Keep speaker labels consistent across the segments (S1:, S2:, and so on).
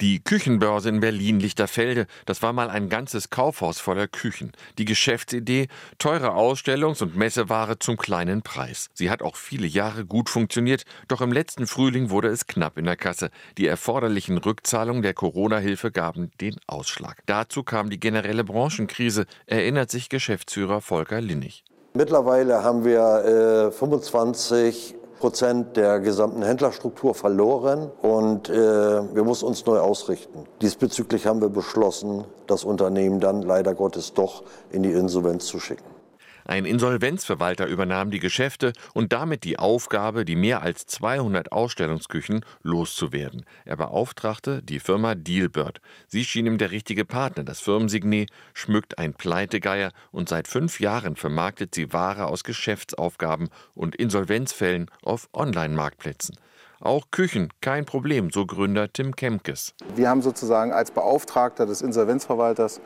S1: Die Küchenbörse in Berlin-Lichterfelde, das war mal ein ganzes Kaufhaus voller Küchen. Die Geschäftsidee, teure Ausstellungs- und Messeware zum kleinen Preis. Sie hat auch viele Jahre gut funktioniert, doch im letzten Frühling wurde es knapp in der Kasse. Die erforderlichen Rückzahlungen der Corona-Hilfe gaben den Ausschlag. Dazu kam die generelle Branchenkrise, erinnert sich Geschäftsführer Volker Linnig.
S2: Mittlerweile haben wir äh, 25 Prozent der gesamten Händlerstruktur verloren und äh, wir mussten uns neu ausrichten. Diesbezüglich haben wir beschlossen, das Unternehmen dann leider Gottes doch in die Insolvenz zu schicken.
S1: Ein Insolvenzverwalter übernahm die Geschäfte und damit die Aufgabe, die mehr als 200 Ausstellungsküchen loszuwerden. Er beauftragte die Firma Dealbird. Sie schien ihm der richtige Partner. Das Firmensignet schmückt ein Pleitegeier und seit fünf Jahren vermarktet sie Ware aus Geschäftsaufgaben und Insolvenzfällen auf Online-Marktplätzen. Auch Küchen kein Problem, so Gründer Tim Kemkes.
S3: Wir haben sozusagen als Beauftragter des Insolvenzverwalters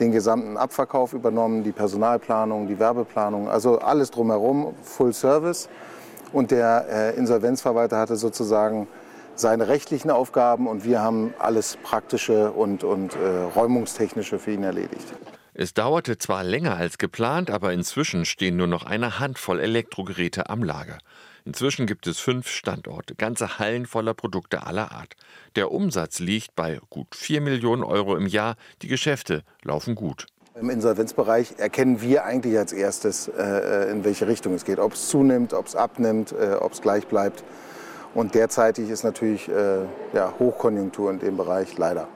S3: den gesamten Abverkauf übernommen, die Personalplanung, die Werbeplanung, also alles drumherum, Full Service. Und der äh, Insolvenzverwalter hatte sozusagen seine rechtlichen Aufgaben und wir haben alles Praktische und, und äh, Räumungstechnische für ihn erledigt.
S1: Es dauerte zwar länger als geplant, aber inzwischen stehen nur noch eine Handvoll Elektrogeräte am Lager. Inzwischen gibt es fünf Standorte, ganze Hallen voller Produkte aller Art. Der Umsatz liegt bei gut 4 Millionen Euro im Jahr. Die Geschäfte laufen gut.
S3: Im Insolvenzbereich erkennen wir eigentlich als erstes, äh, in welche Richtung es geht. Ob es zunimmt, ob es abnimmt, äh, ob es gleich bleibt. Und derzeitig ist natürlich äh, ja, Hochkonjunktur in dem Bereich leider.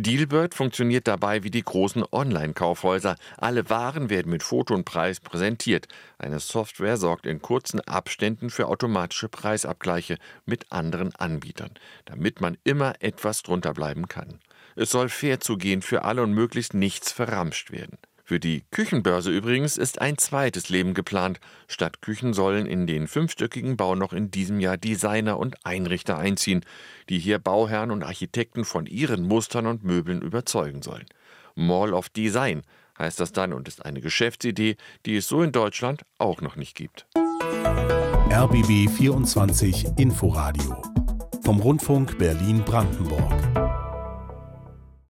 S1: Dealbird funktioniert dabei wie die großen Online-Kaufhäuser. Alle Waren werden mit Foto und Preis präsentiert. Eine Software sorgt in kurzen Abständen für automatische Preisabgleiche mit anderen Anbietern, damit man immer etwas drunter bleiben kann. Es soll fair zugehen für alle und möglichst nichts verramscht werden. Für die Küchenbörse übrigens ist ein zweites Leben geplant. Stadtküchen sollen in den fünfstöckigen Bau noch in diesem Jahr Designer und Einrichter einziehen, die hier Bauherren und Architekten von ihren Mustern und Möbeln überzeugen sollen. Mall of Design heißt das dann und ist eine Geschäftsidee, die es so in Deutschland auch noch nicht gibt.
S4: RBB 24 Inforadio vom Rundfunk Berlin-Brandenburg.